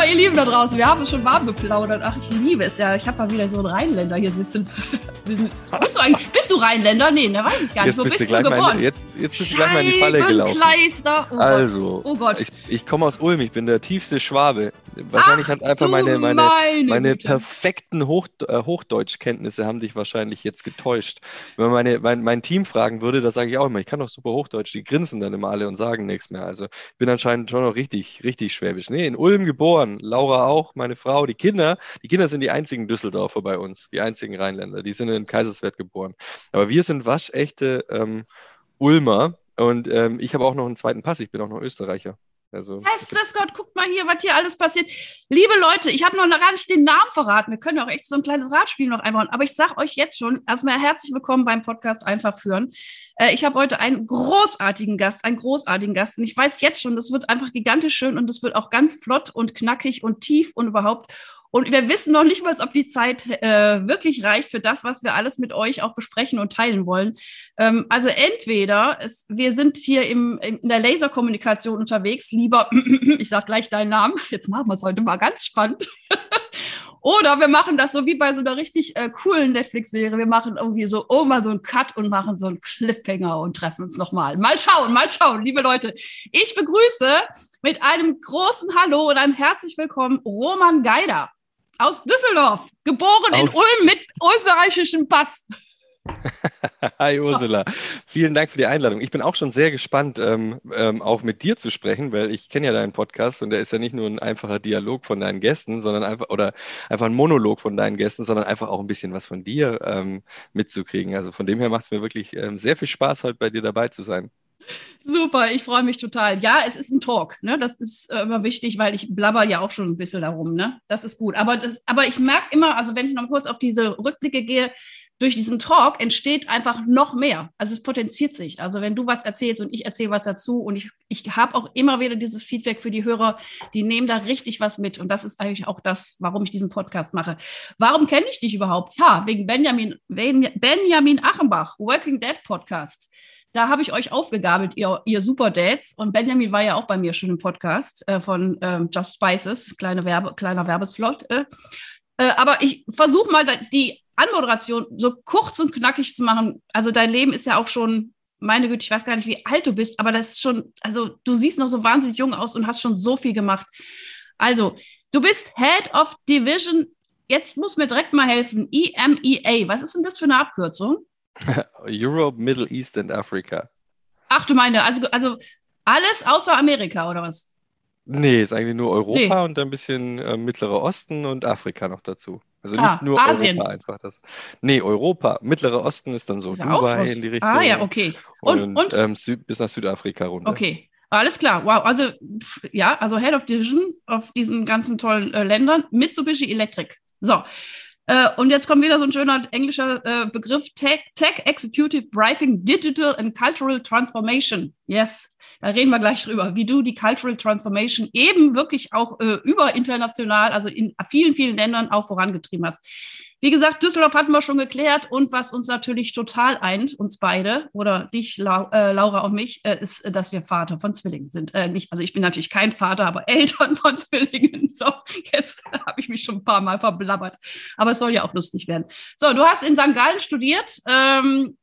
So, ihr Lieben da draußen, wir haben es schon warm geplaudert. Ach, ich liebe es ja. Ich habe mal wieder so einen Rheinländer hier sitzen. Bist du, eigentlich, bist du Rheinländer? Nee, ne, weiß ich gar nicht. Jetzt Wo bist, bist du, geboren? Meine, jetzt, jetzt bist du gleich mal in die Falle gelaufen. Oh also, oh Gott. ich, ich komme aus Ulm, ich bin der tiefste Schwabe. Wahrscheinlich Ach, hat einfach meine, meine, meine, meine perfekten Hoch, äh, Hochdeutschkenntnisse haben dich wahrscheinlich jetzt getäuscht. Wenn man meine, mein, mein Team fragen würde, da sage ich auch immer, ich kann doch super Hochdeutsch. Die grinsen dann immer alle und sagen nichts mehr. Also ich bin anscheinend schon noch richtig, richtig schwäbisch. Nee, in Ulm geboren, Laura auch, meine Frau, die Kinder. Die Kinder sind die einzigen Düsseldorfer bei uns, die einzigen Rheinländer. Die sind in Kaiserswerth geboren. Aber wir sind waschechte ähm, Ulmer und ähm, ich habe auch noch einen zweiten Pass. Ich bin auch noch Österreicher. Also, Bestes Gott, guckt mal hier, was hier alles passiert. Liebe Leute, ich habe noch gar nicht den Namen verraten. Wir können auch echt so ein kleines Radspiel noch einbauen. Aber ich sage euch jetzt schon, erstmal herzlich willkommen beim Podcast Einfach führen. Äh, ich habe heute einen großartigen Gast, einen großartigen Gast. Und ich weiß jetzt schon, das wird einfach gigantisch schön und das wird auch ganz flott und knackig und tief und überhaupt. Und wir wissen noch nicht mal, ob die Zeit äh, wirklich reicht für das, was wir alles mit euch auch besprechen und teilen wollen. Ähm, also entweder es, wir sind hier im, in der Laserkommunikation unterwegs, lieber, ich sage gleich deinen Namen, jetzt machen wir es heute mal ganz spannend. Oder wir machen das so wie bei so einer richtig äh, coolen Netflix-Serie. Wir machen irgendwie so, oh, mal so einen Cut und machen so einen Cliffhanger und treffen uns nochmal. Mal schauen, mal schauen, liebe Leute. Ich begrüße mit einem großen Hallo und einem herzlich willkommen Roman Geider aus Düsseldorf, geboren aus in Ulm mit österreichischem Pass. Hi Ursula, vielen Dank für die Einladung. Ich bin auch schon sehr gespannt, ähm, ähm, auch mit dir zu sprechen, weil ich kenne ja deinen Podcast und der ist ja nicht nur ein einfacher Dialog von deinen Gästen, sondern einfach oder einfach ein Monolog von deinen Gästen, sondern einfach auch ein bisschen was von dir ähm, mitzukriegen. Also von dem her macht es mir wirklich ähm, sehr viel Spaß, heute bei dir dabei zu sein. Super, ich freue mich total. Ja, es ist ein Talk, ne? Das ist äh, immer wichtig, weil ich blabber ja auch schon ein bisschen darum, ne? Das ist gut. Aber, das, aber ich merke immer, also wenn ich noch kurz auf diese Rückblicke gehe, durch diesen Talk entsteht einfach noch mehr. Also es potenziert sich. Also wenn du was erzählst und ich erzähle was dazu und ich, ich habe auch immer wieder dieses Feedback für die Hörer, die nehmen da richtig was mit. Und das ist eigentlich auch das, warum ich diesen Podcast mache. Warum kenne ich dich überhaupt? Ja, wegen Benjamin, Benjamin Achenbach, Working Dead Podcast. Da habe ich euch aufgegabelt, ihr, ihr Super Dads. Und Benjamin war ja auch bei mir schon im Podcast äh, von ähm, Just Spices, kleine Werbe, kleiner Werbesflot. Äh. Äh, aber ich versuche mal die Anmoderation so kurz und knackig zu machen. Also dein Leben ist ja auch schon, meine Güte, ich weiß gar nicht, wie alt du bist, aber das ist schon, also du siehst noch so wahnsinnig jung aus und hast schon so viel gemacht. Also, du bist Head of Division, jetzt muss mir direkt mal helfen, EMEA. Was ist denn das für eine Abkürzung? Europe, Middle East and Africa. Ach du meine, also, also alles außer Amerika oder was? Nee, ist eigentlich nur Europa nee. und ein bisschen äh, Mittlerer Osten und Afrika noch dazu. Also ah, nicht nur Asien. Europa einfach. Das. Nee, Europa. Mittlerer Osten ist dann so ist Dubai in die Richtung. Ah ja, okay. Und, und, und? Ähm, Süd, bis nach Südafrika runter. Okay. Alles klar, wow. Also ja, also Head of Division auf diesen ganzen tollen äh, Ländern. Mitsubishi Electric. So, und jetzt kommt wieder so ein schöner englischer äh, Begriff, Tech, Tech Executive Briefing Digital and Cultural Transformation. Yes, da reden wir gleich drüber, wie du die Cultural Transformation eben wirklich auch äh, überinternational, also in vielen, vielen Ländern auch vorangetrieben hast. Wie gesagt, Düsseldorf hatten wir schon geklärt und was uns natürlich total eint, uns beide oder dich, La äh, Laura und mich, äh, ist, dass wir Vater von Zwillingen sind. Äh, nicht, also ich bin natürlich kein Vater, aber Eltern von Zwillingen. So, jetzt habe ich mich schon ein paar Mal verblabbert. Aber es soll ja auch lustig werden. So, du hast in St. Gallen studiert. Ähm,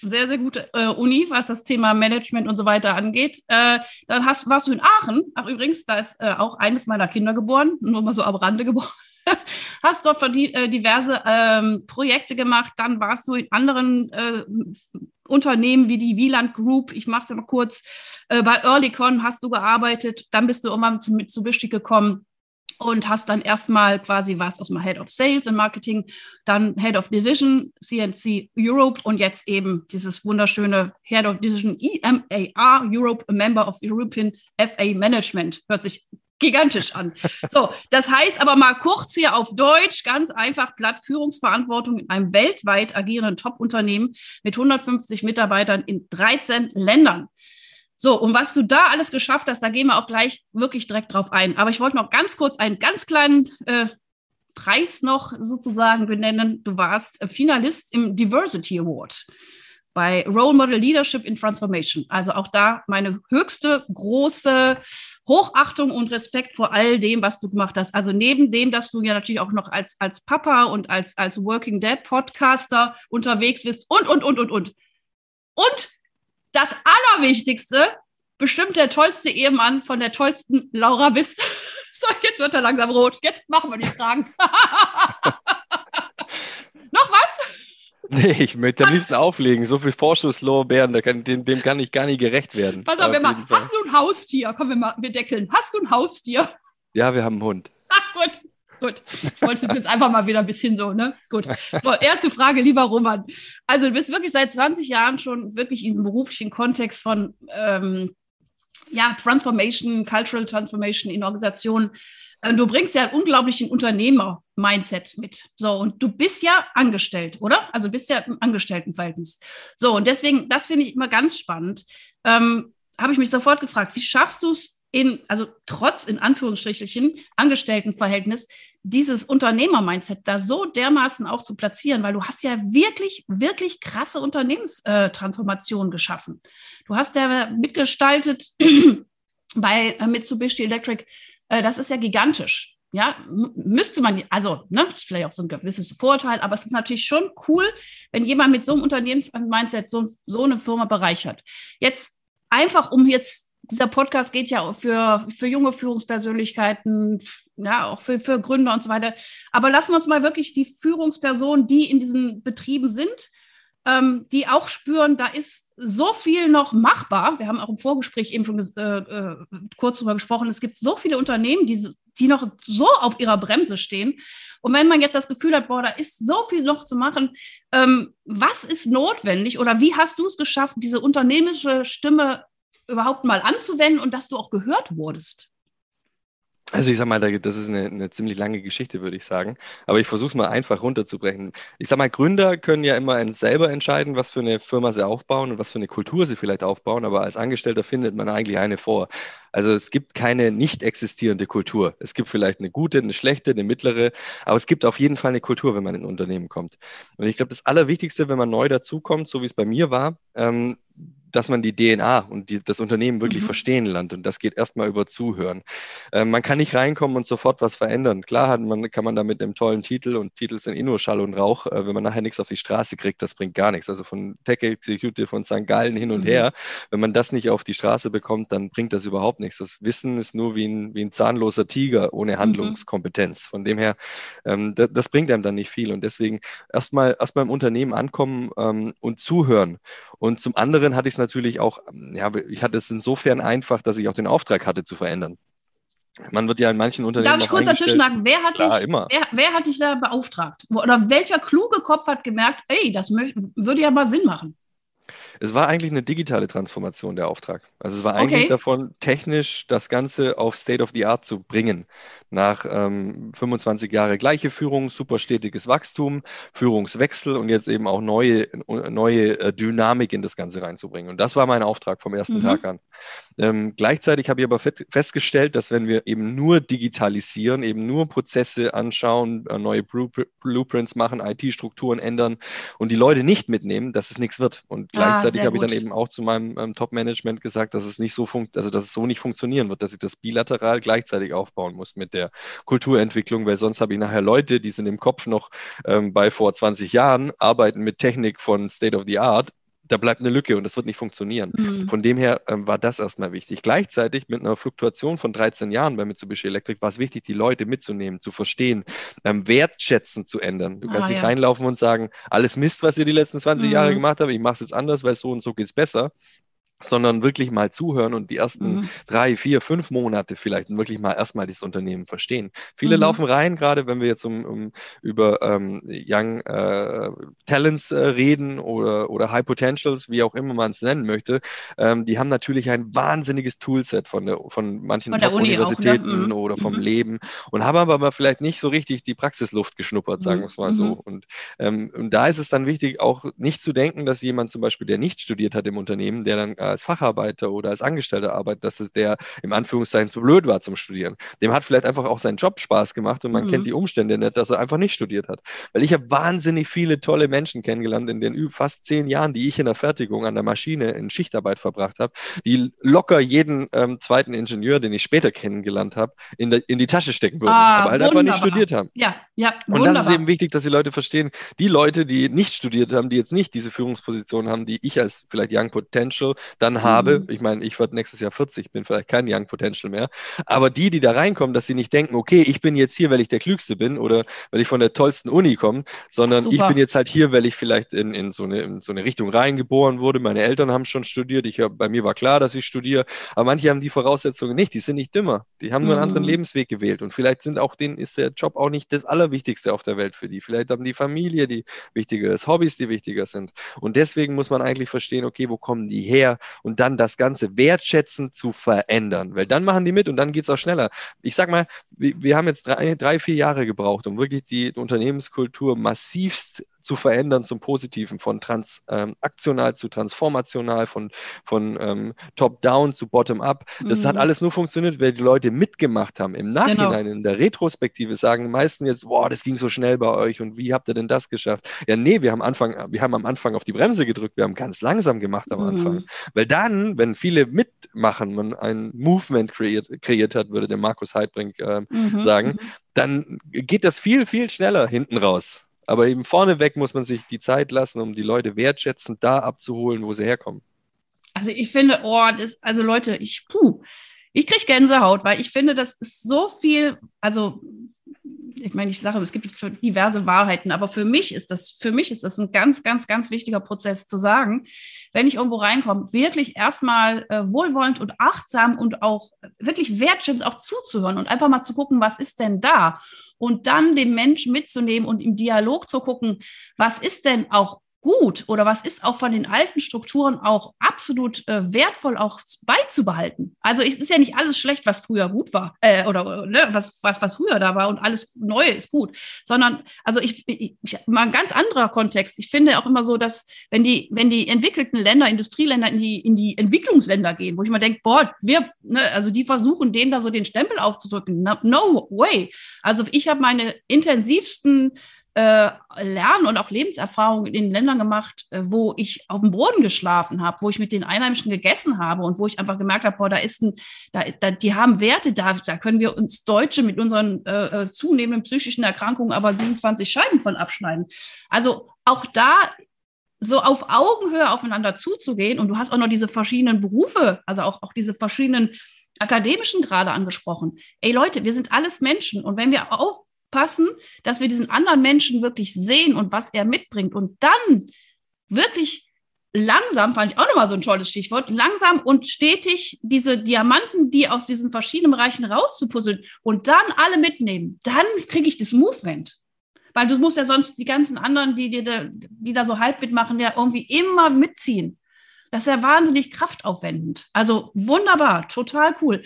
sehr, sehr gute äh, Uni, was das Thema Management und so weiter angeht. Äh, dann hast, warst du in Aachen. Ach, übrigens, da ist äh, auch eines meiner Kinder geboren, nur mal so am Rande geboren. hast dort äh, diverse ähm, Projekte gemacht, dann warst du in anderen äh, Unternehmen wie die Wieland Group, ich mache es mal kurz, äh, bei Earlycon hast du gearbeitet, dann bist du irgendwann zu Mitsubishi gekommen. Und hast dann erstmal quasi was aus dem Head of Sales und Marketing, dann Head of Division, CNC Europe und jetzt eben dieses wunderschöne Head of Division EMAR Europe, a Member of European FA Management. Hört sich gigantisch an. So, das heißt aber mal kurz hier auf Deutsch, ganz einfach Blatt Führungsverantwortung in einem weltweit agierenden Top-Unternehmen mit 150 Mitarbeitern in 13 Ländern. So, und was du da alles geschafft hast, da gehen wir auch gleich wirklich direkt drauf ein. Aber ich wollte noch ganz kurz einen ganz kleinen äh, Preis noch sozusagen benennen. Du warst Finalist im Diversity Award bei Role Model Leadership in Transformation. Also auch da meine höchste, große Hochachtung und Respekt vor all dem, was du gemacht hast. Also neben dem, dass du ja natürlich auch noch als, als Papa und als, als Working Dad Podcaster unterwegs bist und, und, und, und, und. Und das Allerwichtigste, bestimmt der tollste Ehemann von der tollsten Laura bist. so, jetzt wird er langsam rot. Jetzt machen wir die Fragen. Noch was? Nee, ich möchte am liebsten auflegen. So viel Vorschusslorbeeren, dem, dem kann ich gar nicht gerecht werden. Pass auf, auf mal, hast du ein Haustier? Komm, wir, mal, wir deckeln. Hast du ein Haustier? Ja, wir haben einen Hund. Ach, gut. Gut, ich wollte es jetzt einfach mal wieder ein bisschen so, ne? Gut. So, erste Frage, lieber Roman. Also du bist wirklich seit 20 Jahren schon wirklich in diesem beruflichen Kontext von ähm, ja, Transformation, Cultural Transformation in Organisationen. Äh, du bringst ja einen unglaublichen Unternehmer-Mindset mit. So, und du bist ja angestellt, oder? Also bist ja im Angestelltenverhältnis. So, und deswegen, das finde ich immer ganz spannend. Ähm, Habe ich mich sofort gefragt, wie schaffst du es, in, also trotz in Anführungsstrichen Angestelltenverhältnis, dieses Unternehmer-Mindset da so dermaßen auch zu platzieren, weil du hast ja wirklich, wirklich krasse Unternehmenstransformationen geschaffen. Du hast ja mitgestaltet bei äh, Mitsubishi Electric, äh, das ist ja gigantisch. Ja, müsste man, also, ne, ist vielleicht auch so ein gewisses Vorteil, aber es ist natürlich schon cool, wenn jemand mit so einem Unternehmens-Mindset so, so eine Firma bereichert. Jetzt einfach, um jetzt dieser Podcast geht ja für, für junge Führungspersönlichkeiten, ja, auch für, für Gründer und so weiter. Aber lassen wir uns mal wirklich die Führungspersonen, die in diesen Betrieben sind, ähm, die auch spüren, da ist so viel noch machbar. Wir haben auch im Vorgespräch eben schon äh, äh, kurz darüber gesprochen. Es gibt so viele Unternehmen, die, die noch so auf ihrer Bremse stehen. Und wenn man jetzt das Gefühl hat, boah, da ist so viel noch zu machen, ähm, was ist notwendig oder wie hast du es geschafft, diese unternehmerische Stimme überhaupt mal anzuwenden und dass du auch gehört wurdest? Also ich sag mal, das ist eine, eine ziemlich lange Geschichte, würde ich sagen. Aber ich versuche es mal einfach runterzubrechen. Ich sag mal, Gründer können ja immer selber entscheiden, was für eine Firma sie aufbauen und was für eine Kultur sie vielleicht aufbauen. Aber als Angestellter findet man eigentlich eine vor. Also es gibt keine nicht existierende Kultur. Es gibt vielleicht eine gute, eine schlechte, eine mittlere, aber es gibt auf jeden Fall eine Kultur, wenn man in ein Unternehmen kommt. Und ich glaube, das Allerwichtigste, wenn man neu dazukommt, so wie es bei mir war, ähm, dass man die DNA und die, das Unternehmen wirklich mhm. verstehen lernt. Und das geht erstmal über Zuhören. Ähm, man kann nicht reinkommen und sofort was verändern. Klar hat man, kann man da mit einem tollen Titel und Titel sind eh nur Schall und Rauch, äh, wenn man nachher nichts auf die Straße kriegt, das bringt gar nichts. Also von Tech Executive von St. Gallen hin und mhm. her, wenn man das nicht auf die Straße bekommt, dann bringt das überhaupt nichts. Das Wissen ist nur wie ein, wie ein zahnloser Tiger ohne mhm. Handlungskompetenz. Von dem her, ähm, das, das, bringt einem dann nicht viel. Und deswegen erstmal erstmal im Unternehmen ankommen ähm, und zuhören. Und zum anderen hatte ich es natürlich auch, ja, ich hatte es insofern einfach, dass ich auch den Auftrag hatte zu verändern. Man wird ja in manchen Unternehmen. Darf ich kurz dazwischen sagen, wer hat, Klar, dich, wer, wer, hat dich da beauftragt? Oder welcher kluge Kopf hat gemerkt, ey, das würde ja mal Sinn machen? Es war eigentlich eine digitale Transformation der Auftrag. Also es war eigentlich okay. davon, technisch das Ganze auf State of the Art zu bringen. Nach ähm, 25 Jahre gleiche Führung, super stetiges Wachstum, Führungswechsel und jetzt eben auch neue, neue äh, Dynamik in das Ganze reinzubringen. Und das war mein Auftrag vom ersten mhm. Tag an. Ähm, gleichzeitig habe ich aber festgestellt, dass wenn wir eben nur digitalisieren, eben nur Prozesse anschauen, äh, neue Blueprints machen, IT-Strukturen ändern und die Leute nicht mitnehmen, dass es nichts wird. Und ah, gleichzeitig habe ich dann eben auch zu meinem ähm, Top-Management gesagt, dass es nicht so funkt, also dass es so nicht funktionieren wird, dass ich das bilateral gleichzeitig aufbauen muss mit der Kulturentwicklung, weil sonst habe ich nachher Leute, die sind im Kopf noch ähm, bei vor 20 Jahren, arbeiten mit Technik von State of the Art da bleibt eine Lücke und das wird nicht funktionieren. Mhm. Von dem her ähm, war das erstmal wichtig. Gleichzeitig mit einer Fluktuation von 13 Jahren bei Mitsubishi Electric war es wichtig, die Leute mitzunehmen, zu verstehen, ähm, wertschätzen zu ändern. Du kannst ah, nicht ja. reinlaufen und sagen, alles Mist, was ihr die letzten 20 mhm. Jahre gemacht habt, ich mache es jetzt anders, weil so und so geht es besser sondern wirklich mal zuhören und die ersten mhm. drei, vier, fünf Monate vielleicht wirklich mal erstmal das Unternehmen verstehen. Viele mhm. laufen rein, gerade wenn wir jetzt um, um über ähm, Young äh, Talents äh, reden oder, oder High Potentials, wie auch immer man es nennen möchte, ähm, die haben natürlich ein wahnsinniges Toolset von, der, von manchen von Universitäten mhm. oder vom mhm. Leben und haben aber vielleicht nicht so richtig die Praxisluft geschnuppert, sagen mhm. wir es mal so. Mhm. Und, ähm, und da ist es dann wichtig, auch nicht zu denken, dass jemand zum Beispiel, der nicht studiert hat im Unternehmen, der dann äh, als Facharbeiter oder als Angestellter arbeitet, dass es der im Anführungszeichen zu blöd war zum Studieren. Dem hat vielleicht einfach auch sein Job Spaß gemacht und man mhm. kennt die Umstände nicht, dass er einfach nicht studiert hat. Weil ich habe wahnsinnig viele tolle Menschen kennengelernt in den fast zehn Jahren, die ich in der Fertigung an der Maschine in Schichtarbeit verbracht habe, die locker jeden ähm, zweiten Ingenieur, den ich später kennengelernt habe, in, in die Tasche stecken würden, ah, aber halt wunderbar. einfach nicht studiert haben. Ja, ja, wunderbar. Und das ist eben wichtig, dass die Leute verstehen, die Leute, die nicht studiert haben, die jetzt nicht diese Führungsposition haben, die ich als vielleicht Young Potential dann mhm. habe, ich meine, ich werde nächstes Jahr 40, bin vielleicht kein Young Potential mehr, aber die, die da reinkommen, dass sie nicht denken, okay, ich bin jetzt hier, weil ich der Klügste bin oder weil ich von der tollsten Uni komme, sondern Super. ich bin jetzt halt hier, weil ich vielleicht in, in, so eine, in so eine Richtung reingeboren wurde. Meine Eltern haben schon studiert, ich, bei mir war klar, dass ich studiere, aber manche haben die Voraussetzungen nicht, die sind nicht dümmer, die haben nur einen anderen mhm. Lebensweg gewählt und vielleicht sind auch denen ist der Job auch nicht das Allerwichtigste auf der Welt für die. Vielleicht haben die Familie, die wichtiger ist, Hobbys, die wichtiger sind. Und deswegen muss man eigentlich verstehen, okay, wo kommen die her und dann das Ganze wertschätzend zu verändern, weil dann machen die mit und dann geht es auch schneller. Ich sag mal, wir, haben jetzt drei, drei, vier Jahre gebraucht, um wirklich die Unternehmenskultur massivst zu verändern zum Positiven, von transaktional ähm, zu transformational, von, von ähm, top-down zu bottom-up. Das mhm. hat alles nur funktioniert, weil die Leute mitgemacht haben. Im Nachhinein, genau. in der Retrospektive, sagen die meisten jetzt, boah, das ging so schnell bei euch und wie habt ihr denn das geschafft? Ja, nee, wir haben, Anfang, wir haben am Anfang auf die Bremse gedrückt, wir haben ganz langsam gemacht am mhm. Anfang. Weil dann, wenn viele mitmachen, man ein Movement kreiert, kreiert hat, würde der Markus Heidbrink äh, mhm. sagen, mhm. dann geht das viel, viel schneller hinten raus. Aber eben vorneweg muss man sich die Zeit lassen, um die Leute wertschätzend da abzuholen, wo sie herkommen. Also ich finde, oh, das, also Leute, ich, puh, ich kriege Gänsehaut, weil ich finde, das ist so viel, also ich meine, ich sage, es gibt diverse Wahrheiten, aber für mich ist das, für mich ist das ein ganz, ganz, ganz wichtiger Prozess zu sagen, wenn ich irgendwo reinkomme, wirklich erstmal äh, wohlwollend und achtsam und auch wirklich wertschätzend auch zuzuhören und einfach mal zu gucken, was ist denn da? Und dann den Menschen mitzunehmen und im Dialog zu gucken, was ist denn auch gut oder was ist auch von den alten Strukturen auch absolut äh, wertvoll auch beizubehalten. Also es ist ja nicht alles schlecht, was früher gut war äh, oder ne, was, was, was früher da war und alles Neue ist gut, sondern also ich, ich, mal ein ganz anderer Kontext. Ich finde auch immer so, dass wenn die, wenn die entwickelten Länder, Industrieländer in die, in die Entwicklungsländer gehen, wo ich mal denke, boah, wir, ne, also die versuchen dem da so den Stempel aufzudrücken. No, no way. Also ich habe meine intensivsten äh, Lernen und auch Lebenserfahrungen in den Ländern gemacht, äh, wo ich auf dem Boden geschlafen habe, wo ich mit den Einheimischen gegessen habe und wo ich einfach gemerkt habe, boah, da ist ein, da, da, die haben Werte, da, da können wir uns Deutsche mit unseren äh, äh zunehmenden psychischen Erkrankungen aber 27 Scheiben von abschneiden. Also auch da so auf Augenhöhe aufeinander zuzugehen und du hast auch noch diese verschiedenen Berufe, also auch, auch diese verschiedenen akademischen Grade angesprochen. Ey Leute, wir sind alles Menschen und wenn wir auf, passen, dass wir diesen anderen Menschen wirklich sehen und was er mitbringt und dann wirklich langsam, fand ich auch nochmal so ein tolles Stichwort, langsam und stetig diese Diamanten, die aus diesen verschiedenen Bereichen rauszupuzzeln und dann alle mitnehmen, dann kriege ich das Movement. Weil du musst ja sonst die ganzen anderen, die, die, die da so halb mitmachen, ja irgendwie immer mitziehen. Das ist ja wahnsinnig kraftaufwendend. Also wunderbar, total cool.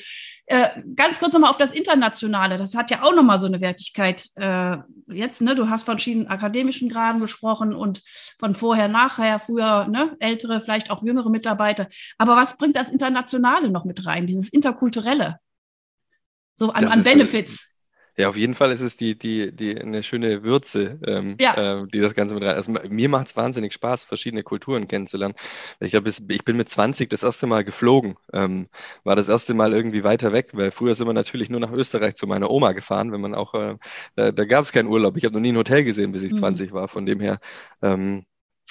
Äh, ganz kurz nochmal auf das Internationale. Das hat ja auch nochmal so eine Wertigkeit. Äh, jetzt, ne, du hast von verschiedenen akademischen Graden gesprochen und von vorher, nachher, früher, ne, ältere, vielleicht auch jüngere Mitarbeiter. Aber was bringt das Internationale noch mit rein, dieses Interkulturelle? So an, an Benefits. Ja, auf jeden Fall ist es die, die, die eine schöne Würze, ähm, ja. äh, die das Ganze mit rein. Also mir macht es wahnsinnig Spaß, verschiedene Kulturen kennenzulernen. Ich glaube, ich bin mit 20 das erste Mal geflogen. Ähm, war das erste Mal irgendwie weiter weg, weil früher sind wir natürlich nur nach Österreich zu meiner Oma gefahren, wenn man auch, äh, da, da gab es keinen Urlaub. Ich habe noch nie ein Hotel gesehen, bis ich mhm. 20 war. Von dem her ähm,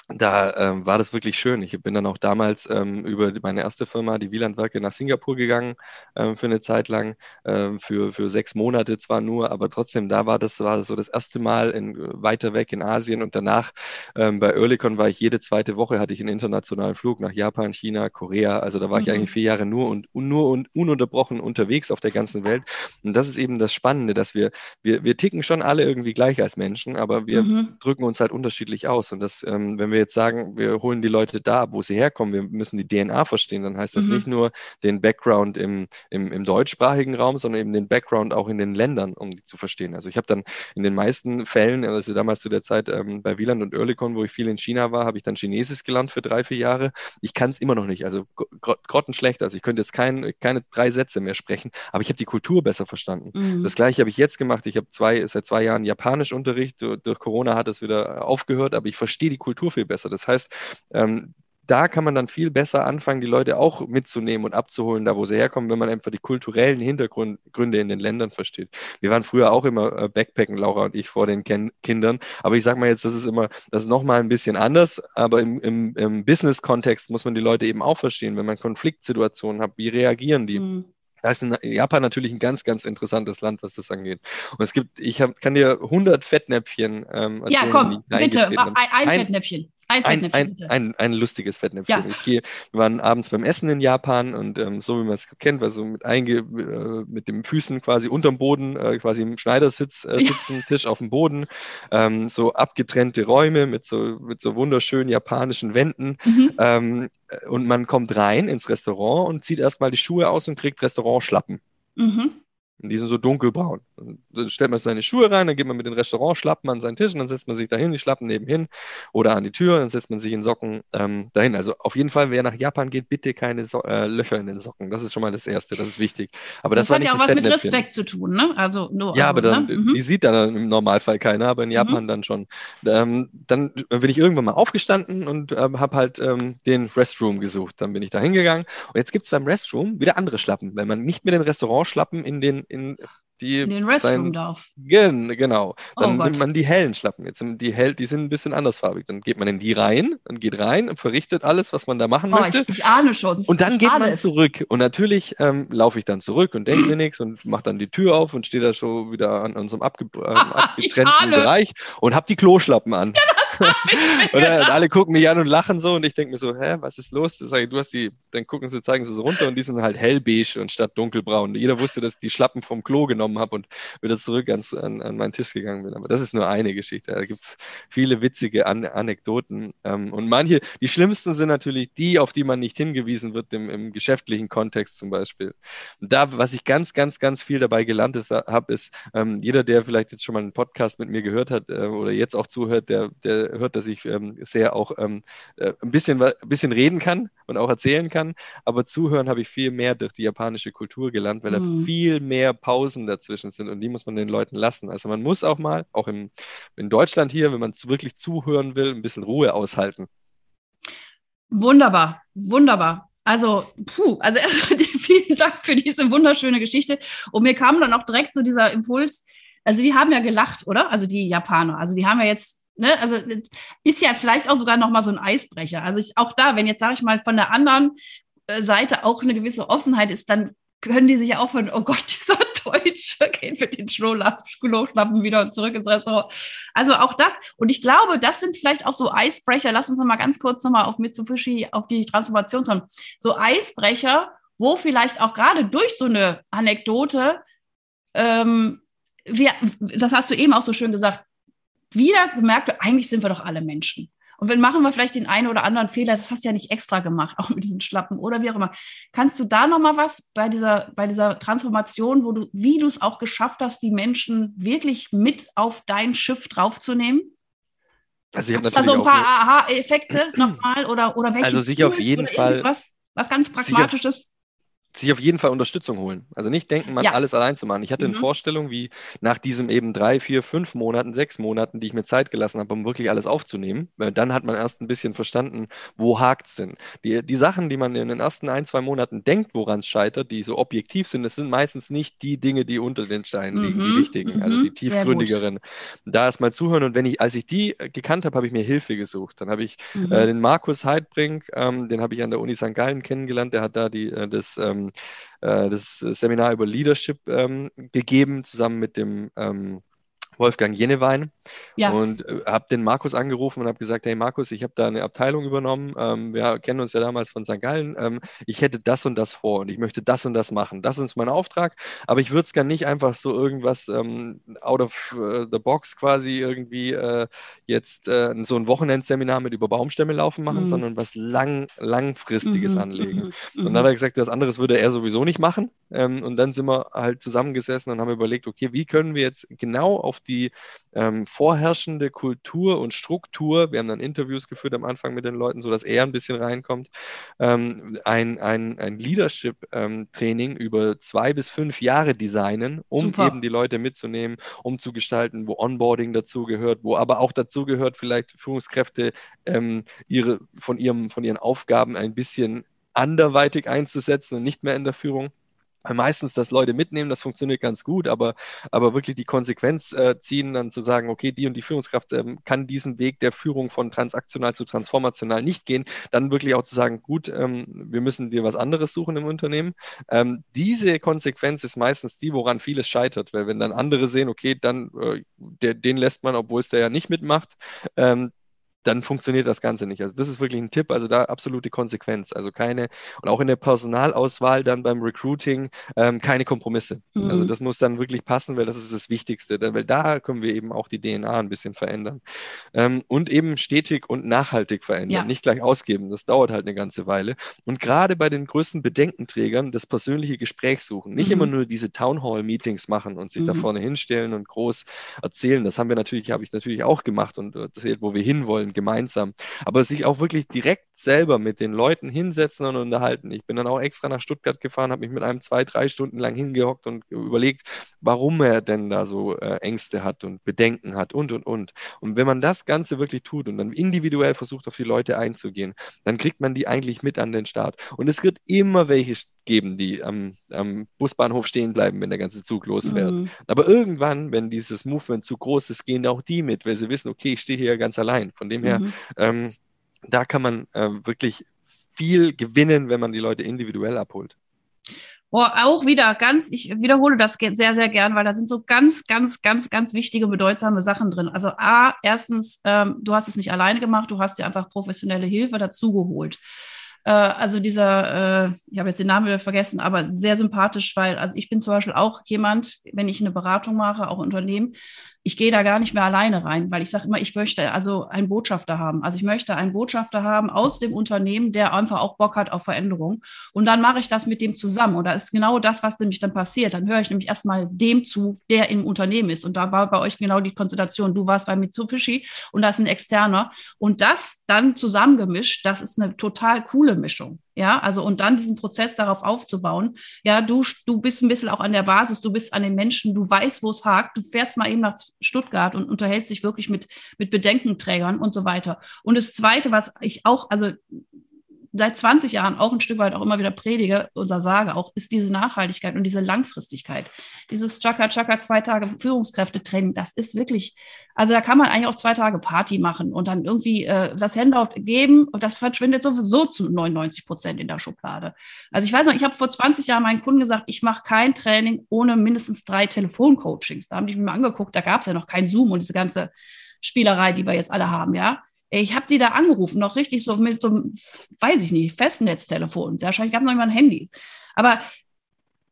da ähm, war das wirklich schön. Ich bin dann auch damals ähm, über meine erste Firma, die Wielandwerke, nach Singapur gegangen ähm, für eine Zeit lang, ähm, für, für sechs Monate zwar nur, aber trotzdem, da war das war so das erste Mal in, weiter weg in Asien und danach ähm, bei Earlycon war ich jede zweite Woche, hatte ich einen internationalen Flug nach Japan, China, Korea. Also da war mhm. ich eigentlich vier Jahre nur und, und nur und ununterbrochen unterwegs auf der ganzen Welt. Und das ist eben das Spannende, dass wir, wir, wir ticken schon alle irgendwie gleich als Menschen, aber wir mhm. drücken uns halt unterschiedlich aus. Und das, ähm, wenn wir wir jetzt sagen, wir holen die Leute da, wo sie herkommen, wir müssen die DNA verstehen, dann heißt das mhm. nicht nur den Background im, im, im deutschsprachigen Raum, sondern eben den Background auch in den Ländern, um die zu verstehen. Also ich habe dann in den meisten Fällen, also damals zu der Zeit ähm, bei Wieland und Oerlikon, wo ich viel in China war, habe ich dann Chinesisch gelernt für drei, vier Jahre. Ich kann es immer noch nicht, also grottenschlecht. Also ich könnte jetzt kein, keine drei Sätze mehr sprechen, aber ich habe die Kultur besser verstanden. Mhm. Das gleiche habe ich jetzt gemacht. Ich habe zwei, seit zwei Jahren Japanischunterricht. Durch Corona hat es wieder aufgehört, aber ich verstehe die Kultur viel besser. Das heißt, ähm, da kann man dann viel besser anfangen, die Leute auch mitzunehmen und abzuholen, da wo sie herkommen, wenn man einfach die kulturellen Hintergründe in den Ländern versteht. Wir waren früher auch immer äh, Backpacken, Laura und ich, vor den Ken Kindern. Aber ich sage mal jetzt, das ist immer, das ist nochmal ein bisschen anders. Aber im, im, im Business-Kontext muss man die Leute eben auch verstehen. Wenn man Konfliktsituationen hat, wie reagieren die? Mhm. Da ist Japan natürlich ein ganz, ganz interessantes Land, was das angeht. Und es gibt, ich hab, kann dir 100 Fettnäpfchen ähm, erzählen. Ja, komm, bitte, ein, ein Fettnäpfchen. Ein, ein, ein, ein, ein, lustiges Fettnäpfchen. Ja. Ich gehe, wir waren abends beim Essen in Japan und ähm, so wie man es kennt, war so mit, einge, äh, mit den Füßen quasi unterm Boden, äh, quasi im Schneidersitz äh, sitzen, Tisch auf dem Boden, ähm, so abgetrennte Räume mit so, mit so wunderschönen japanischen Wänden. Mhm. Ähm, und man kommt rein ins Restaurant und zieht erstmal die Schuhe aus und kriegt Restaurantschlappen. Mhm. Und die sind so dunkelbraun. Dann stellt man seine Schuhe rein, dann geht man mit den Restaurantschlappen an seinen Tisch und dann setzt man sich dahin, die Schlappen nebenhin oder an die Tür, dann setzt man sich in Socken ähm, dahin. Also auf jeden Fall, wer nach Japan geht, bitte keine so äh, Löcher in den Socken. Das ist schon mal das Erste, das ist wichtig. Aber das, das hat ja auch was mit Respekt zu tun, ne? Also nur. Ja, also, aber dann, ne? Mhm. die sieht dann im Normalfall keiner, aber in mhm. Japan mhm. dann schon. Ähm, dann bin ich irgendwann mal aufgestanden und ähm, habe halt ähm, den Restroom gesucht. Dann bin ich da hingegangen und jetzt gibt es beim Restroom wieder andere Schlappen. Wenn man nicht mit den Restaurantschlappen in den in die in den Restroom sein, darf. Gen, genau. Oh dann oh nimmt man die hellen Schlappen. Jetzt die hell, die sind ein bisschen andersfarbig. Dann geht man in die rein, dann geht rein und verrichtet alles, was man da machen oh, möchte. Ich, ich, ahne schon. Und dann geht man zurück. Und natürlich ähm, laufe ich dann zurück und denke mir nichts und mache dann die Tür auf und stehe da schon wieder an unserem abge äh, abgetrennten Bereich und habe die Kloschlappen an. Ja, und, alle gucken mich an und lachen so und ich denke mir so, hä, was ist los? Sag ich, du hast die, dann gucken sie, zeigen sie so runter und die sind halt hellbeige und statt dunkelbraun. Jeder wusste, dass ich die Schlappen vom Klo genommen habe und wieder zurück ans, an, an meinen Tisch gegangen bin. Aber das ist nur eine Geschichte. Da gibt es viele witzige an Anekdoten. Ähm, und manche, die schlimmsten sind natürlich die, auf die man nicht hingewiesen wird, im, im geschäftlichen Kontext zum Beispiel. Und da, was ich ganz, ganz, ganz viel dabei gelernt habe, ist, ähm, jeder, der vielleicht jetzt schon mal einen Podcast mit mir gehört hat äh, oder jetzt auch zuhört, der, der hört, dass ich ähm, sehr auch ähm, äh, ein, bisschen, ein bisschen reden kann und auch erzählen kann. Aber zuhören habe ich viel mehr durch die japanische Kultur gelernt, weil mhm. da viel mehr Pausen dazwischen sind und die muss man den Leuten lassen. Also man muss auch mal, auch im, in Deutschland hier, wenn man wirklich zuhören will, ein bisschen Ruhe aushalten. Wunderbar, wunderbar. Also, puh, also erstmal vielen Dank für diese wunderschöne Geschichte. Und mir kam dann auch direkt so dieser Impuls, also die haben ja gelacht, oder? Also die Japaner. Also die haben ja jetzt Ne? Also ist ja vielleicht auch sogar noch mal so ein Eisbrecher. Also ich, auch da, wenn jetzt sage ich mal von der anderen äh, Seite auch eine gewisse Offenheit ist, dann können die sich ja auch von, oh Gott, dieser Deutsche geht mit den Schlohschlappen wieder zurück ins Restaurant. Also auch das. Und ich glaube, das sind vielleicht auch so Eisbrecher. Lass uns noch mal ganz kurz noch mal auf Mitsubishi, auf die Transformation kommen. So Eisbrecher, wo vielleicht auch gerade durch so eine Anekdote ähm, wir, das hast du eben auch so schön gesagt, wieder gemerkt, eigentlich sind wir doch alle Menschen. Und wenn machen wir vielleicht den einen oder anderen Fehler, das hast du ja nicht extra gemacht, auch mit diesen Schlappen oder wie auch immer. Kannst du da noch mal was bei dieser, bei dieser Transformation, wo du, wie du es auch geschafft hast, die Menschen wirklich mit auf dein Schiff draufzunehmen? Also ich habe da so ein paar Aha-Effekte nochmal oder, oder welche? Also sicher auf jeden Fall. Was, was ganz Pragmatisches? Sich auf jeden Fall Unterstützung holen. Also nicht denken, man ja. alles allein zu machen. Ich hatte mhm. eine Vorstellung, wie nach diesem eben drei, vier, fünf Monaten, sechs Monaten, die ich mir Zeit gelassen habe, um wirklich alles aufzunehmen, weil dann hat man erst ein bisschen verstanden, wo hakt es denn. Die, die Sachen, die man in den ersten ein, zwei Monaten denkt, woran es scheitert, die so objektiv sind, das sind meistens nicht die Dinge, die unter den Steinen liegen, mhm. die wichtigen, also die mhm. tiefgründigeren. Da erst mal zuhören und wenn ich, als ich die gekannt habe, habe ich mir Hilfe gesucht. Dann habe ich mhm. äh, den Markus Heidbrink, ähm, den habe ich an der Uni St. Gallen kennengelernt, der hat da die, äh, das ähm, äh, das Seminar über Leadership ähm, gegeben, zusammen mit dem ähm, Wolfgang Jenewein ja. und äh, habe den Markus angerufen und habe gesagt, hey Markus, ich habe da eine Abteilung übernommen, ähm, wir kennen uns ja damals von St. Gallen, ähm, ich hätte das und das vor und ich möchte das und das machen. Das ist mein Auftrag, aber ich würde es gerne nicht einfach so irgendwas ähm, out of uh, the box quasi irgendwie äh, jetzt äh, so ein Wochenendseminar mit über Baumstämme laufen machen, mhm. sondern was lang, langfristiges mhm. anlegen. Mhm. Und dann hat er gesagt, das anderes würde er sowieso nicht machen. Ähm, und dann sind wir halt zusammengesessen und haben überlegt, okay, wie können wir jetzt genau auf die ähm, vorherrschende Kultur und Struktur, wir haben dann Interviews geführt am Anfang mit den Leuten, sodass er ein bisschen reinkommt, ähm, ein, ein, ein Leadership-Training ähm, über zwei bis fünf Jahre designen, um Super. eben die Leute mitzunehmen, um zu gestalten, wo Onboarding dazu gehört, wo aber auch dazu gehört, vielleicht Führungskräfte ähm, ihre, von, ihrem, von ihren Aufgaben ein bisschen anderweitig einzusetzen und nicht mehr in der Führung meistens, dass Leute mitnehmen, das funktioniert ganz gut, aber, aber wirklich die Konsequenz äh, ziehen, dann zu sagen, okay, die und die Führungskraft ähm, kann diesen Weg der Führung von transaktional zu transformational nicht gehen, dann wirklich auch zu sagen, gut, ähm, wir müssen dir was anderes suchen im Unternehmen. Ähm, diese Konsequenz ist meistens die, woran vieles scheitert, weil wenn dann andere sehen, okay, dann äh, der, den lässt man, obwohl es der ja nicht mitmacht, ähm, dann funktioniert das Ganze nicht. Also das ist wirklich ein Tipp, also da absolute Konsequenz. Also keine, und auch in der Personalauswahl dann beim Recruiting ähm, keine Kompromisse. Mhm. Also das muss dann wirklich passen, weil das ist das Wichtigste, weil da können wir eben auch die DNA ein bisschen verändern. Ähm, und eben stetig und nachhaltig verändern, ja. nicht gleich ausgeben. Das dauert halt eine ganze Weile. Und gerade bei den größten Bedenkenträgern das persönliche Gespräch suchen. Nicht mhm. immer nur diese Townhall-Meetings machen und sich mhm. da vorne hinstellen und groß erzählen. Das haben wir natürlich, habe ich natürlich auch gemacht und erzählt, wo wir hinwollen gemeinsam. Aber sich auch wirklich direkt selber mit den Leuten hinsetzen und unterhalten. Ich bin dann auch extra nach Stuttgart gefahren, habe mich mit einem zwei, drei Stunden lang hingehockt und überlegt, warum er denn da so äh, Ängste hat und Bedenken hat und, und, und. Und wenn man das Ganze wirklich tut und dann individuell versucht, auf die Leute einzugehen, dann kriegt man die eigentlich mit an den Start. Und es wird immer welche geben, die am, am Busbahnhof stehen bleiben, wenn der ganze Zug losfährt. Mhm. Aber irgendwann, wenn dieses Movement zu groß ist, gehen auch die mit, weil sie wissen, okay, ich stehe hier ganz allein. Von dem her, mhm. ähm, da kann man äh, wirklich viel gewinnen, wenn man die Leute individuell abholt. Oh, auch wieder ganz, ich wiederhole das sehr, sehr gern, weil da sind so ganz, ganz, ganz, ganz wichtige, bedeutsame Sachen drin. Also A, erstens, ähm, du hast es nicht alleine gemacht, du hast dir einfach professionelle Hilfe dazugeholt. Äh, also dieser, äh, ich habe jetzt den Namen wieder vergessen, aber sehr sympathisch, weil also ich bin zum Beispiel auch jemand, wenn ich eine Beratung mache, auch Unternehmen, ich gehe da gar nicht mehr alleine rein, weil ich sage immer, ich möchte also einen Botschafter haben. Also ich möchte einen Botschafter haben aus dem Unternehmen, der einfach auch Bock hat auf Veränderung. Und dann mache ich das mit dem zusammen. Und da ist genau das, was nämlich dann passiert. Dann höre ich nämlich erstmal dem zu, der im Unternehmen ist. Und da war bei euch genau die Konstellation. Du warst bei Mitsubishi und da ist ein externer. Und das dann zusammengemischt, das ist eine total coole Mischung. Ja, also und dann diesen Prozess darauf aufzubauen. Ja, du, du bist ein bisschen auch an der Basis, du bist an den Menschen, du weißt, wo es hakt, du fährst mal eben nach Stuttgart und unterhältst dich wirklich mit, mit Bedenkenträgern und so weiter. Und das Zweite, was ich auch, also seit 20 Jahren auch ein Stück weit auch immer wieder predige oder sage, auch ist diese Nachhaltigkeit und diese Langfristigkeit. Dieses Chaka Chaka zwei Tage Führungskräftetraining, das ist wirklich, also da kann man eigentlich auch zwei Tage Party machen und dann irgendwie äh, das Handout geben und das verschwindet sowieso zu 99 Prozent in der Schublade. Also ich weiß noch, ich habe vor 20 Jahren meinen Kunden gesagt, ich mache kein Training ohne mindestens drei Telefoncoachings. Da haben die mir mal angeguckt, da gab es ja noch kein Zoom und diese ganze Spielerei, die wir jetzt alle haben, ja. Ich habe die da angerufen, noch richtig so mit so einem, weiß ich nicht, Festnetztelefon. Wahrscheinlich gab es noch immer Handys. Aber,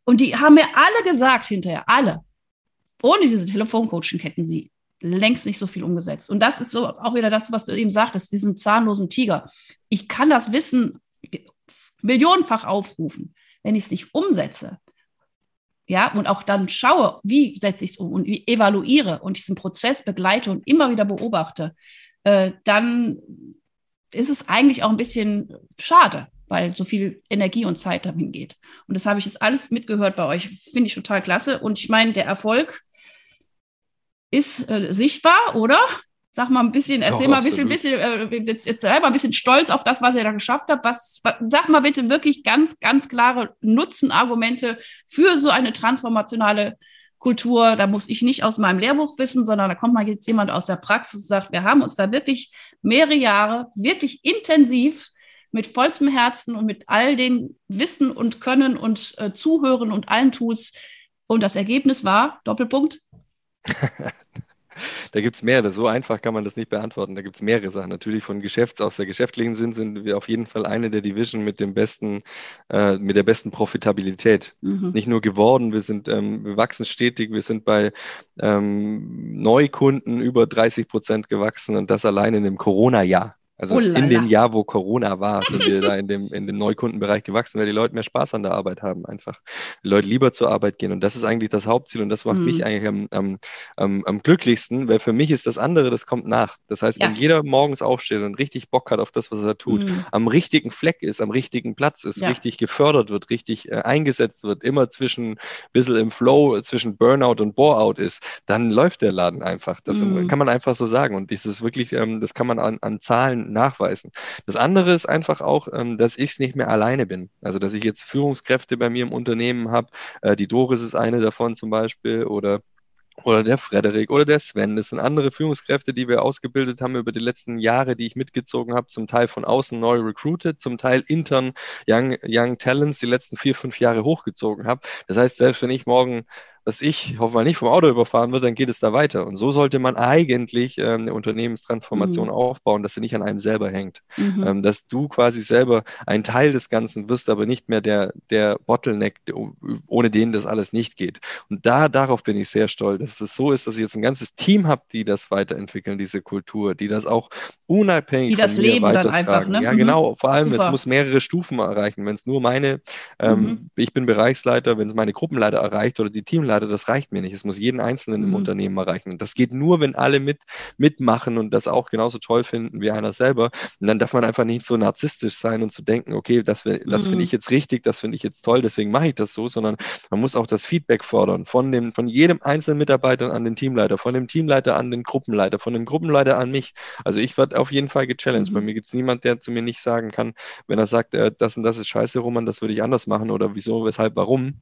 und die haben mir alle gesagt hinterher, alle, ohne diese Telefoncoaching hätten sie längst nicht so viel umgesetzt. Und das ist so auch wieder das, was du eben sagtest, diesen zahnlosen Tiger. Ich kann das Wissen millionenfach aufrufen, wenn ich es nicht umsetze. Ja, und auch dann schaue, wie setze ich es um und wie evaluiere und diesen Prozess begleite und immer wieder beobachte, äh, dann ist es eigentlich auch ein bisschen schade. weil so viel Energie und Zeit dahin geht. Und das habe ich jetzt alles mitgehört bei euch. Finde ich total klasse. Und ich meine, der Erfolg ist äh, sichtbar, oder? Sag mal ein bisschen, erzähl ja, mal ein bisschen, bisschen äh, jetzt, jetzt selber ein bisschen stolz auf das, was ihr da geschafft habt. Was, was, sag mal bitte wirklich ganz, ganz klare Nutzenargumente für so eine transformationale Kultur. Da muss ich nicht aus meinem Lehrbuch wissen, sondern da kommt mal jetzt jemand aus der Praxis und sagt, wir haben uns da wirklich mehrere Jahre wirklich intensiv mit vollstem Herzen und mit all den Wissen und Können und äh, Zuhören und allen Tools. Und das Ergebnis war, Doppelpunkt, Da gibt es mehrere. So einfach kann man das nicht beantworten. Da gibt es mehrere Sachen. Natürlich von Geschäfts, aus der geschäftlichen Sinn sind wir auf jeden Fall eine der Division mit dem besten, äh, mit der besten Profitabilität. Mhm. Nicht nur geworden, wir sind, ähm, wir wachsen stetig, wir sind bei ähm, Neukunden über 30 Prozent gewachsen und das allein in dem Corona-Jahr. Also oh in dem Jahr, wo Corona war, sind wir da in dem, in dem Neukundenbereich gewachsen, weil die Leute mehr Spaß an der Arbeit haben, einfach. Die Leute lieber zur Arbeit gehen. Und das ist eigentlich das Hauptziel und das macht mhm. mich eigentlich am, am, am, am, glücklichsten, weil für mich ist das andere, das kommt nach. Das heißt, ja. wenn jeder morgens aufsteht und richtig Bock hat auf das, was er tut, mhm. am richtigen Fleck ist, am richtigen Platz ist, ja. richtig gefördert wird, richtig äh, eingesetzt wird, immer zwischen bisschen im Flow, zwischen Burnout und Boreout ist, dann läuft der Laden einfach. Das mhm. kann man einfach so sagen. Und das ist wirklich, ähm, das kann man an, an Zahlen nachweisen. Das andere ist einfach auch, ähm, dass ich es nicht mehr alleine bin. Also, dass ich jetzt Führungskräfte bei mir im Unternehmen habe. Äh, die Doris ist eine davon zum Beispiel oder oder der Frederik oder der Sven. Das sind andere Führungskräfte, die wir ausgebildet haben über die letzten Jahre, die ich mitgezogen habe, zum Teil von außen neu recruited, zum Teil intern Young, Young Talents die letzten vier, fünf Jahre hochgezogen habe. Das heißt, selbst wenn ich morgen was ich hoffe mal nicht vom Auto überfahren wird, dann geht es da weiter. Und so sollte man eigentlich äh, eine Unternehmenstransformation mhm. aufbauen, dass sie nicht an einem selber hängt. Mhm. Ähm, dass du quasi selber ein Teil des Ganzen wirst, aber nicht mehr der, der Bottleneck, ohne den das alles nicht geht. Und da, darauf bin ich sehr stolz, dass es so ist, dass ich jetzt ein ganzes Team habe, die das weiterentwickeln, diese Kultur, die das auch unabhängig die das von mir Leben dann einfach, ne? Ja, mhm. genau. Vor allem, Super. es muss mehrere Stufen erreichen. Wenn es nur meine, ähm, mhm. ich bin Bereichsleiter, wenn es meine Gruppenleiter erreicht oder die Teamleiter, Teamleiter, das reicht mir nicht. Es muss jeden Einzelnen im mhm. Unternehmen erreichen. Und das geht nur, wenn alle mit, mitmachen und das auch genauso toll finden wie einer selber. Und dann darf man einfach nicht so narzisstisch sein und zu denken, okay, das, das mhm. finde ich jetzt richtig, das finde ich jetzt toll, deswegen mache ich das so, sondern man muss auch das Feedback fordern von, dem, von jedem einzelnen Mitarbeiter an den Teamleiter, von dem Teamleiter an den Gruppenleiter, von dem Gruppenleiter an mich. Also ich werde auf jeden Fall gechallenged. Mhm. Bei mir gibt es niemanden, der zu mir nicht sagen kann, wenn er sagt, äh, das und das ist scheiße, Roman, das würde ich anders machen oder wieso, weshalb, warum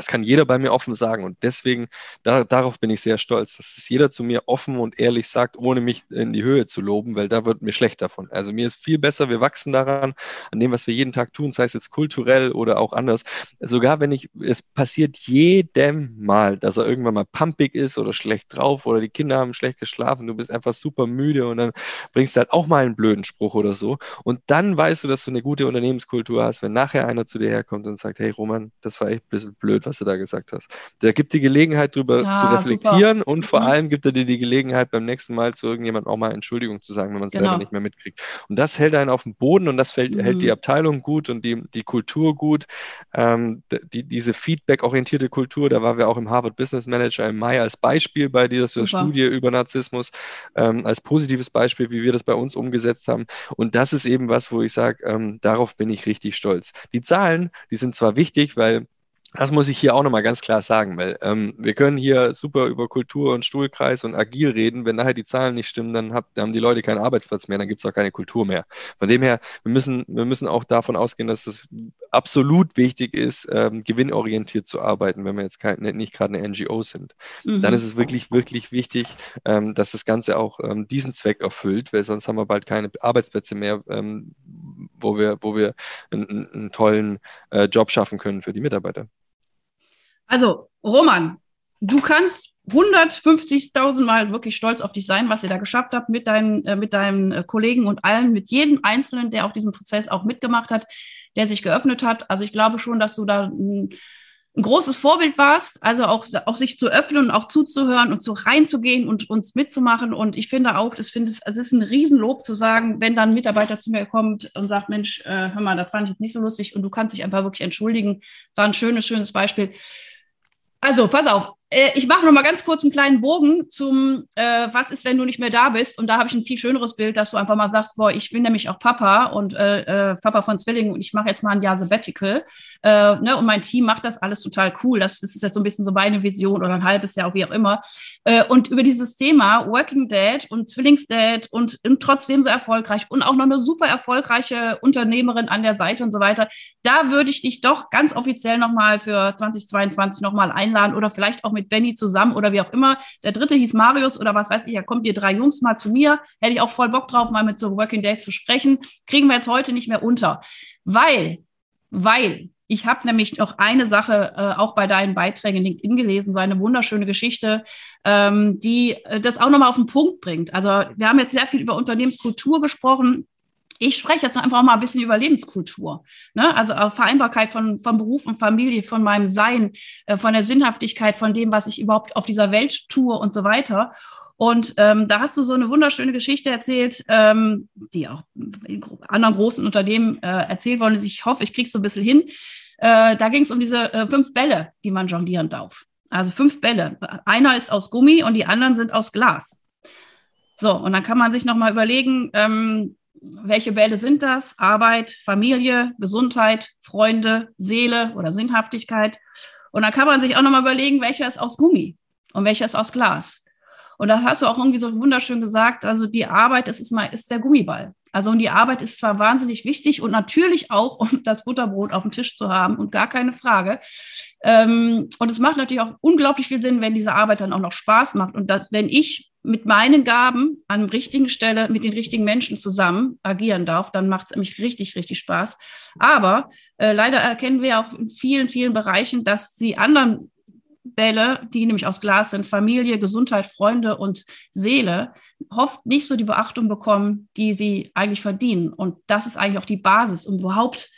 das kann jeder bei mir offen sagen. Und deswegen, da, darauf bin ich sehr stolz, dass es jeder zu mir offen und ehrlich sagt, ohne mich in die Höhe zu loben, weil da wird mir schlecht davon. Also mir ist viel besser, wir wachsen daran, an dem, was wir jeden Tag tun, sei es jetzt kulturell oder auch anders. Sogar wenn ich, es passiert jedem Mal, dass er irgendwann mal pumpig ist oder schlecht drauf oder die Kinder haben schlecht geschlafen, du bist einfach super müde und dann bringst du halt auch mal einen blöden Spruch oder so. Und dann weißt du, dass du eine gute Unternehmenskultur hast, wenn nachher einer zu dir herkommt und sagt, hey Roman, das war echt ein bisschen blöd blöd, was du da gesagt hast. Der gibt die Gelegenheit, darüber ja, zu reflektieren super. und vor mhm. allem gibt er dir die Gelegenheit, beim nächsten Mal zu irgendjemandem auch mal Entschuldigung zu sagen, wenn man es genau. selber nicht mehr mitkriegt. Und das hält einen auf dem Boden und das fällt, mhm. hält die mhm. Abteilung gut und die, die Kultur gut. Ähm, die, diese feedback-orientierte Kultur, da waren wir auch im Harvard Business Manager im Mai als Beispiel bei dieser super. Studie über Narzissmus, ähm, als positives Beispiel, wie wir das bei uns umgesetzt haben. Und das ist eben was, wo ich sage, ähm, darauf bin ich richtig stolz. Die Zahlen, die sind zwar wichtig, weil das muss ich hier auch nochmal ganz klar sagen, weil ähm, wir können hier super über Kultur und Stuhlkreis und agil reden. Wenn nachher die Zahlen nicht stimmen, dann, hab, dann haben die Leute keinen Arbeitsplatz mehr, dann gibt es auch keine Kultur mehr. Von dem her, wir müssen, wir müssen auch davon ausgehen, dass es absolut wichtig ist, ähm, gewinnorientiert zu arbeiten, wenn wir jetzt kein, nicht gerade eine NGO sind. Mhm. Dann ist es wirklich, wirklich wichtig, ähm, dass das Ganze auch ähm, diesen Zweck erfüllt, weil sonst haben wir bald keine Arbeitsplätze mehr, ähm, wo wir, wo wir einen, einen tollen äh, Job schaffen können für die Mitarbeiter. Also, Roman, du kannst 150.000 Mal wirklich stolz auf dich sein, was ihr da geschafft habt mit deinen, äh, mit deinen äh, Kollegen und allen, mit jedem Einzelnen, der auch diesen Prozess auch mitgemacht hat, der sich geöffnet hat. Also ich glaube schon, dass du da ein, ein großes Vorbild warst, also auch, auch sich zu öffnen und auch zuzuhören und so reinzugehen und uns mitzumachen. Und ich finde auch, das finde es, es ist ein Riesenlob zu sagen, wenn dann ein Mitarbeiter zu mir kommt und sagt, Mensch, äh, hör mal, das fand ich jetzt nicht so lustig und du kannst dich einfach wirklich entschuldigen. War ein schönes, schönes Beispiel. Also, pass auf. Äh, ich mache noch mal ganz kurz einen kleinen Bogen zum, äh, was ist, wenn du nicht mehr da bist? Und da habe ich ein viel schöneres Bild, dass du einfach mal sagst, boah, ich bin nämlich auch Papa und äh, äh Papa von Zwillingen und ich mache jetzt mal ein Jahr Sabbatical. Äh, ne, und mein Team macht das alles total cool. Das, das, ist jetzt so ein bisschen so meine Vision oder ein halbes Jahr, wie auch immer. Äh, und über dieses Thema Working Dad und Zwillingsdad und, und trotzdem so erfolgreich und auch noch eine super erfolgreiche Unternehmerin an der Seite und so weiter, da würde ich dich doch ganz offiziell nochmal für 2022 nochmal einladen oder vielleicht auch mit Benny zusammen oder wie auch immer. Der dritte hieß Marius oder was weiß ich, da kommt ihr drei Jungs mal zu mir. Hätte ich auch voll Bock drauf, mal mit so Working Dad zu sprechen. Kriegen wir jetzt heute nicht mehr unter. Weil, weil ich habe nämlich noch eine Sache äh, auch bei deinen Beiträgen LinkedIn gelesen, so eine wunderschöne Geschichte, ähm, die äh, das auch nochmal auf den Punkt bringt. Also wir haben jetzt sehr viel über Unternehmenskultur gesprochen. Ich spreche jetzt einfach mal ein bisschen über Lebenskultur. Ne? Also auch Vereinbarkeit von, von Beruf und Familie, von meinem Sein, äh, von der Sinnhaftigkeit, von dem, was ich überhaupt auf dieser Welt tue und so weiter. Und ähm, da hast du so eine wunderschöne Geschichte erzählt, ähm, die auch in anderen großen Unternehmen äh, erzählt worden ist. Ich hoffe, ich kriege es so ein bisschen hin. Äh, da ging es um diese äh, fünf Bälle, die man jonglieren darf. Also fünf Bälle. Einer ist aus Gummi und die anderen sind aus Glas. So, und dann kann man sich nochmal überlegen, ähm, welche Bälle sind das? Arbeit, Familie, Gesundheit, Freunde, Seele oder Sinnhaftigkeit. Und dann kann man sich auch nochmal überlegen, welcher ist aus Gummi und welcher ist aus Glas. Und das hast du auch irgendwie so wunderschön gesagt. Also die Arbeit, das ist mal, ist der Gummiball. Also und die Arbeit ist zwar wahnsinnig wichtig und natürlich auch, um das Butterbrot auf dem Tisch zu haben und gar keine Frage. Ähm, und es macht natürlich auch unglaublich viel Sinn, wenn diese Arbeit dann auch noch Spaß macht und dass, wenn ich mit meinen Gaben an der richtigen Stelle mit den richtigen Menschen zusammen agieren darf, dann macht es nämlich richtig, richtig Spaß. Aber äh, leider erkennen wir auch in vielen, vielen Bereichen, dass die anderen Bälle, die nämlich aus Glas sind, Familie, Gesundheit, Freunde und Seele, oft nicht so die Beachtung bekommen, die sie eigentlich verdienen. Und das ist eigentlich auch die Basis, um überhaupt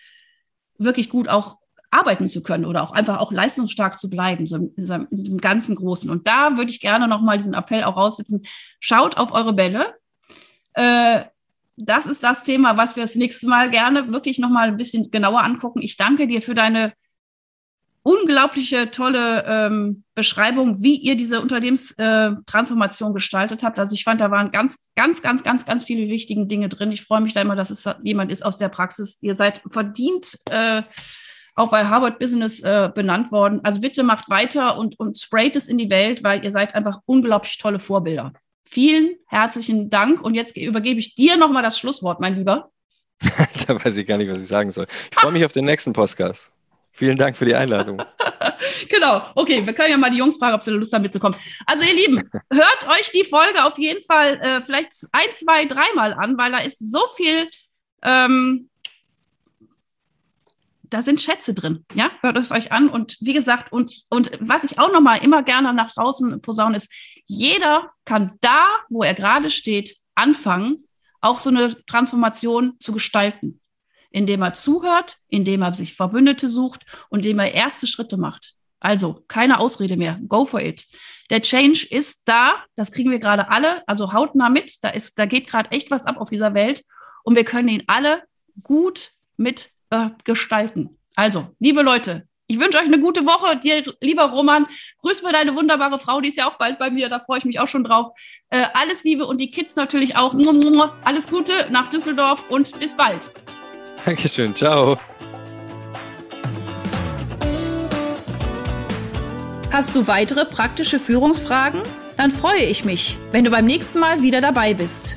wirklich gut auch arbeiten zu können oder auch einfach auch leistungsstark zu bleiben, so in diesem, ganzen Großen. Und da würde ich gerne nochmal diesen Appell auch raussetzen. Schaut auf eure Bälle. Äh, das ist das Thema, was wir das nächste Mal gerne wirklich nochmal ein bisschen genauer angucken. Ich danke dir für deine unglaubliche tolle ähm, Beschreibung, wie ihr diese Unternehmenstransformation äh, gestaltet habt. Also ich fand, da waren ganz, ganz, ganz, ganz, ganz viele wichtige Dinge drin. Ich freue mich da immer, dass es jemand ist aus der Praxis. Ihr seid verdient äh, auch bei Harvard Business äh, benannt worden. Also bitte macht weiter und, und sprayt es in die Welt, weil ihr seid einfach unglaublich tolle Vorbilder. Vielen herzlichen Dank. Und jetzt übergebe ich dir nochmal das Schlusswort, mein Lieber. da weiß ich gar nicht, was ich sagen soll. Ich freue mich auf den nächsten Podcast. Vielen Dank für die Einladung. genau. Okay, wir können ja mal die Jungs fragen, ob sie Lust haben mitzukommen. Also ihr Lieben, hört euch die Folge auf jeden Fall äh, vielleicht ein, zwei, dreimal an, weil da ist so viel, ähm, da sind Schätze drin. Ja, hört es euch an. Und wie gesagt, und, und was ich auch noch mal immer gerne nach draußen posaunen ist, jeder kann da, wo er gerade steht, anfangen, auch so eine Transformation zu gestalten indem er zuhört, indem er sich Verbündete sucht und indem er erste Schritte macht. Also keine Ausrede mehr. Go for it. Der Change ist da. Das kriegen wir gerade alle. Also hautnah mit. Da ist, da geht gerade echt was ab auf dieser Welt. Und wir können ihn alle gut mit äh, gestalten. Also, liebe Leute, ich wünsche euch eine gute Woche. Dir, lieber Roman, grüß mir deine wunderbare Frau. Die ist ja auch bald bei mir. Da freue ich mich auch schon drauf. Äh, alles Liebe und die Kids natürlich auch. Alles Gute nach Düsseldorf und bis bald. Dankeschön, ciao. Hast du weitere praktische Führungsfragen? Dann freue ich mich, wenn du beim nächsten Mal wieder dabei bist.